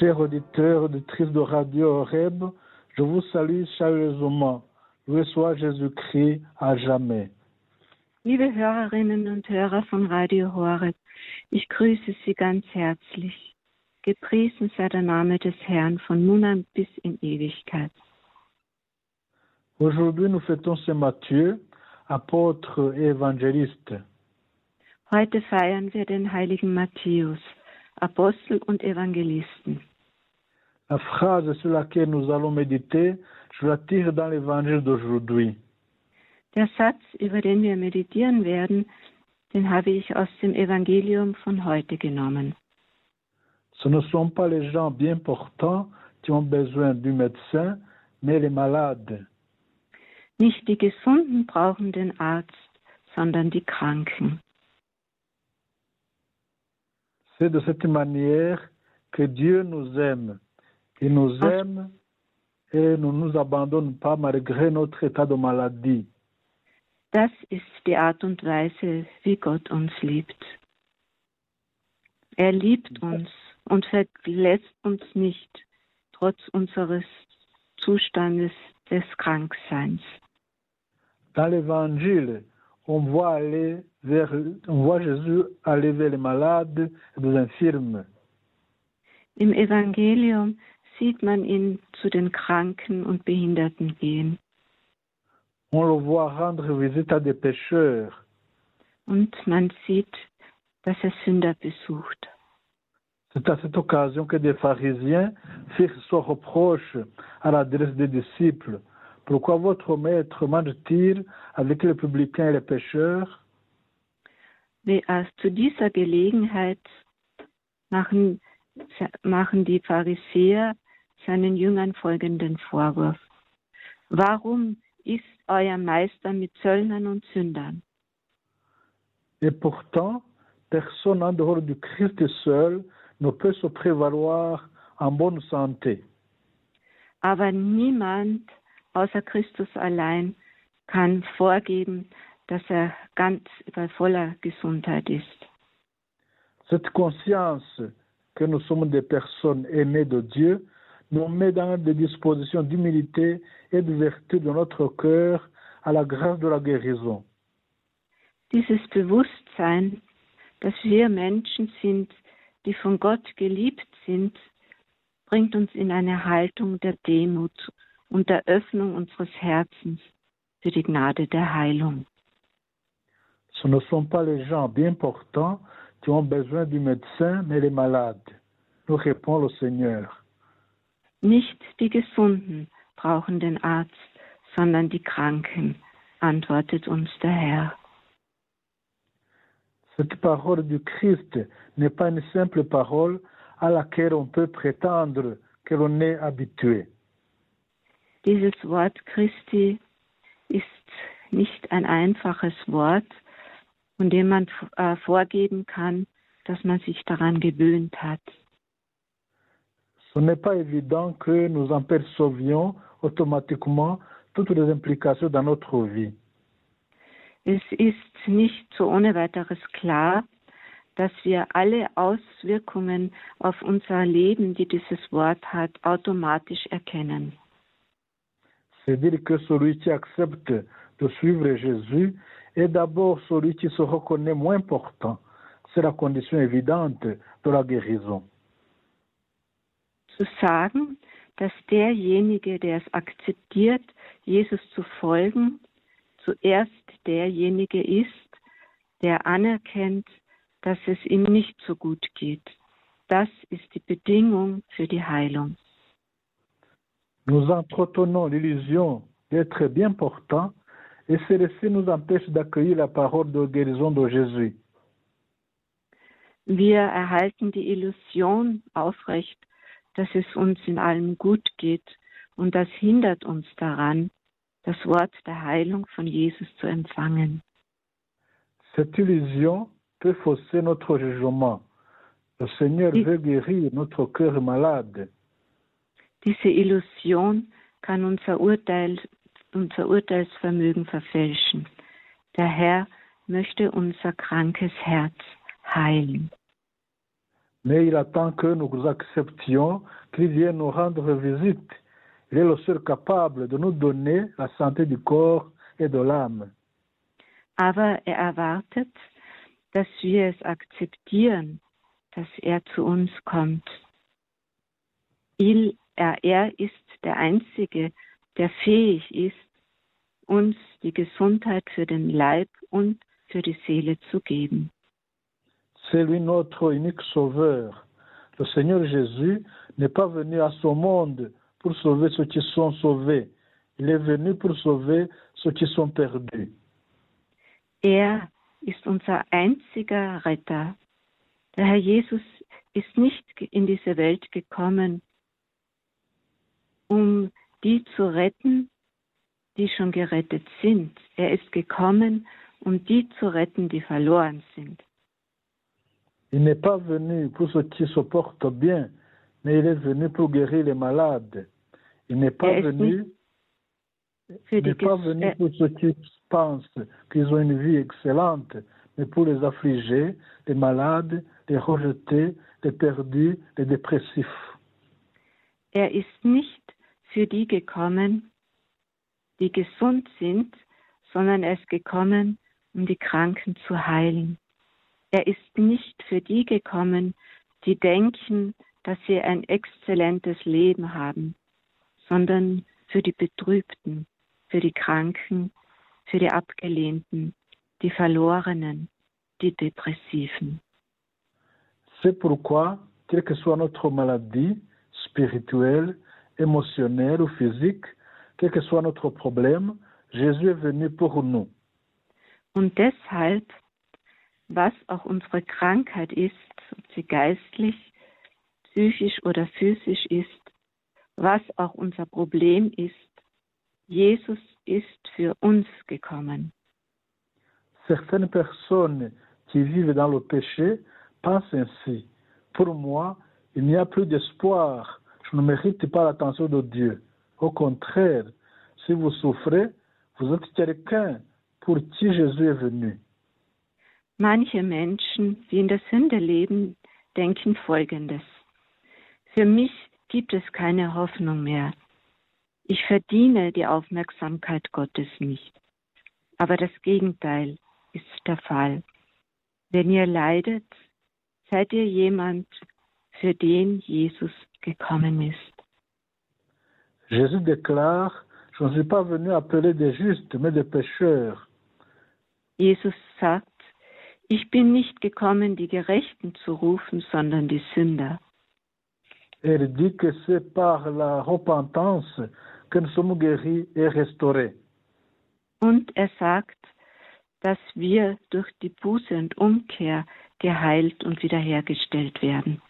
Chers auditeurs, auditrices de Radio Horeb, je vous salue chaleureusement. Loué soit Jésus-Christ à jamais. Liebe Hörerinnen und Hörer von Radio Horeb, ich grüße Sie ganz herzlich. Gepriesen sei der Name des Herrn von nun an bis in Ewigkeit. Aujourd'hui, nous fêtons Saint Matthieu, apôtre et évangéliste. Heute feiern wir den heiligen Matthäus, Apostel und Evangelisten. La phrase sur laquelle nous allons méditer, je la tire dans l'évangile d'aujourd'hui. Der Satz, über den wir meditieren werden, den habe ich aus dem Evangelium von heute genommen. Ce ne sont pas les gens bien portants qui ont besoin du médecin, mais les malades. Nicht die Gesunden brauchen den Arzt, sondern die Kranken. C'est de cette manière que Dieu nous aime. Il nous Ah. aime et ne nous abandonne pas malgré notre état de maladie. Das ist die Art und Weise, wie Gott uns liebt. Er liebt uns und verlässt uns nicht, trotz unseres Zustandes des Krankseins. Dans l'évangile, on voit aller vers, on voit Jésus aller vers les malades et les infirmes. Im Evangelium sieht man ihn zu den Kranken und Behinderten gehen On le voit rendre visite à des pécheurs. und man sieht, dass er Sünder besucht. C'est à cette occasion que des pharisiens firent ce reproche à l'adresse des disciples. Pourquoi votre maître mange-t-il avec les publicains et les pécheurs Wie- äh, Zu dieser Gelegenheit machen, machen die Pharisäer seinen Jüngern folgenden Vorwurf. Warum ist euer Meister mit Zöllnern und Sündern? Et pourtant, personne en dehors du Christ seul ne peut se prévaloir en bonne santé. Aber niemand außer Christus allein kann vorgeben, dass er ganz bei voller Gesundheit ist. Cette conscience que nous sommes des personnes aimées de Dieu nous met dans des dispositions d'humilité et de vertu de notre cœur à la grâce de la guérison. Dieses Bewusstsein, dass wir Menschen sind, die von Gott geliebt sind, bringt uns in eine Haltung der Demut und der Öffnung unseres Herzens für die Gnade der Heilung. Ce ne sont pas les gens bien portants qui ont besoin du médecin, mais les malades. Nous répond le Seigneur. Nicht die Gesunden brauchen den Arzt, sondern die Kranken, antwortet uns der Herr. Cette parole du Christ n'est pas une simple parole à laquelle on peut prétendre que l'on est habitué. Dieses Wort Christi ist nicht ein einfaches Wort, von dem man äh, vorgeben kann, dass man sich daran gewöhnt hat. Ce n'est pas évident que nous en percevions automatiquement toutes les implications dans notre vie. Es ist nicht so ohne weiteres klar, dass wir alle Auswirkungen auf unser Leben, die dieses Wort hat, automatisch erkennen. C'est dire que celui qui accepte de suivre Jésus est d'abord celui qui se reconnaît moins important. C'est la condition évidente de la guérison. Zu sagen, dass derjenige, der es akzeptiert, Jesus zu folgen, zuerst derjenige ist, der anerkennt, dass es ihm nicht so gut geht. Das ist die Bedingung für die Heilung. Nous entretenons l'illusion d'être bien portants et celle-ci nous empêche d'accueillir la parole de guérison de Jésus. Wir erhalten die Illusion aufrecht, dass es uns in allem gut geht und das hindert uns daran, das Wort der Heilung von Jesus zu empfangen. Cette illusion peut fausser notre jugement. Le Seigneur veut guérir notre cœur malade. Diese Illusion kann unser, Urteil, unser Urteilsvermögen verfälschen. Der Herr möchte unser krankes Herz heilen. mais il attend que nous acceptions qu'il vienne nous rendre visite. Il est le seul capable de nous donner la santé du corps et de l'âme. Aber er erwartet, dass wir es akzeptieren, dass er zu uns kommt. Il, er, ist der Einzige, der fähig ist, uns die Gesundheit für den Leib und für die Seele zu geben. C'est lui notre unique sauveur. Le Seigneur Jésus n'est pas venu à ce monde pour sauver ceux qui sont sauvés. Il est venu pour sauver ceux qui sont perdus. Er ist unser einziger Retter. Der Herr Jesus ist nicht in diese Welt gekommen, um die zu retten, die schon gerettet sind. Er ist gekommen, um die zu retten, die verloren sind. Il n'est pas venu pour ceux qui se portent bien, mais il est venu pour guérir les malades. Il n'est pas Er venu, Für il die n'est pas venu pour ceux qui pensent qu'ils ont une vie excellente, mais pour les affligés, les malades, les rejetés, les perdus, les dépressifs. er ist nicht für die gekommen, die gesund sind, sondern er ist gekommen, um die Kranken zu heilen. Er ist nicht für die gekommen, die denken, dass sie ein exzellentes Leben haben, sondern für die Betrübten, für die Kranken, für die Abgelehnten, die Verlorenen, die Depressiven. C'est pourquoi, quelle que soit notre maladie spirituelle, émotionnelle ou physique, quel que soit notre problème, Jésus est venu pour nous. Und deshalb, was auch unsere Krankheit ist, ob sie geistlich, psychisch oder physisch ist, was auch unser Problem ist, Jesus ist für uns gekommen. Certaines personnes qui vivent dans le péché pensent ainsi. Pour moi, il n'y a plus d'espoir. Je ne mérite pas l'attention de Dieu. Au contraire, si vous souffrez, vous êtes quelqu'un pour qui Jésus est venu. Manche Menschen, die in der Sünde leben, denken Folgendes. Für mich gibt es keine Hoffnung mehr. Ich verdiene die Aufmerksamkeit Gottes nicht. Aber das Gegenteil ist der Fall. Wenn ihr leidet, seid ihr jemand, für den Jesus gekommen ist. Jésus déclare, je ne suis pas venu appeler des justes, mais des pécheurs. Jesus sagt, ich bin nicht gekommen, die Gerechten zu rufen, sondern die Sünder. Il dit que c'est par la repentance que nous sommes guéris et restaurés. Und er sagt, dass wir durch die Buße und Umkehr geheilt und wiederhergestellt werden.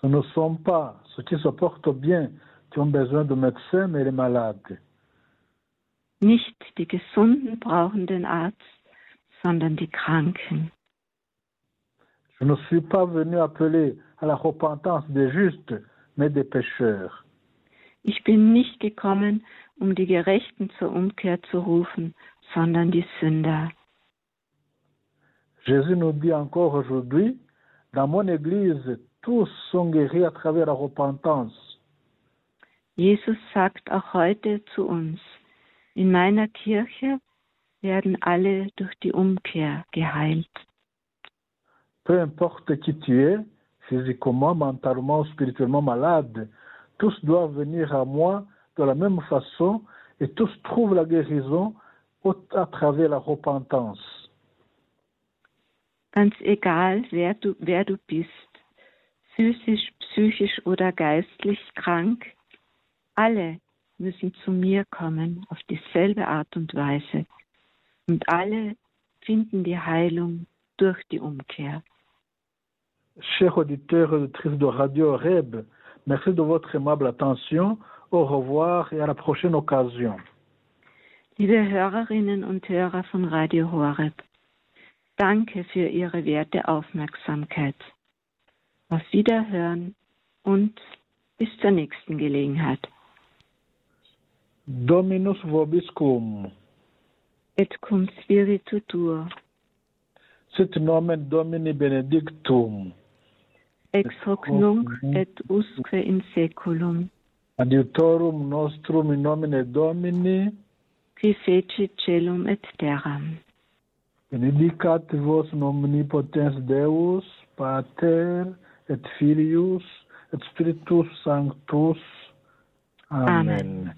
Ce ne sont pas ceux qui se portent bien qui ont besoin de médecins, mais les malades. Nicht die Gesunden brauchen den Arzt, sondern die Kranken. Je ne suis pas venu appeler à la repentance des justes, mais des pécheurs. Ich bin nicht gekommen, um die Gerechten zur Umkehr zu rufen, sondern die Sünder. Jésus nous dit encore aujourd'hui, dans mon Église, tous sont guéris à travers la repentance. Jesus sagt auch heute zu uns, in meiner Kirche werden alle durch die Umkehr geheilt. Peu importe qui tu es, physiquement, mentalement ou spirituellement malade, tous doivent venir à moi de la même façon et tous trouvent la guérison à travers la repentance. Ganz egal, wer du, wer du bist, physisch, psychisch oder geistlich krank, alle müssen zu mir kommen auf dieselbe Art und Weise. Und alle finden die Heilung durch die Umkehr. Chers auditeurs et auditrices de Radio Reb, merci de votre aimable attention. Au revoir et à la prochaine occasion. Liebe Hörerinnen und Hörer von Radio Horeb, danke für Ihre werte Aufmerksamkeit. Auf Wiederhören und bis zur nächsten Gelegenheit. Dominus vobiscum, Et cum spiritu tuo, sit nomen Domini benedictum. ex hoc nunc et usque in seculum. Adiutorum nostrum in nomine Domini, Qui fecit celum et terram. benedicat vos in omnipotens Deus, Pater et Filius et Spiritus Sanctus. Amen. Amen.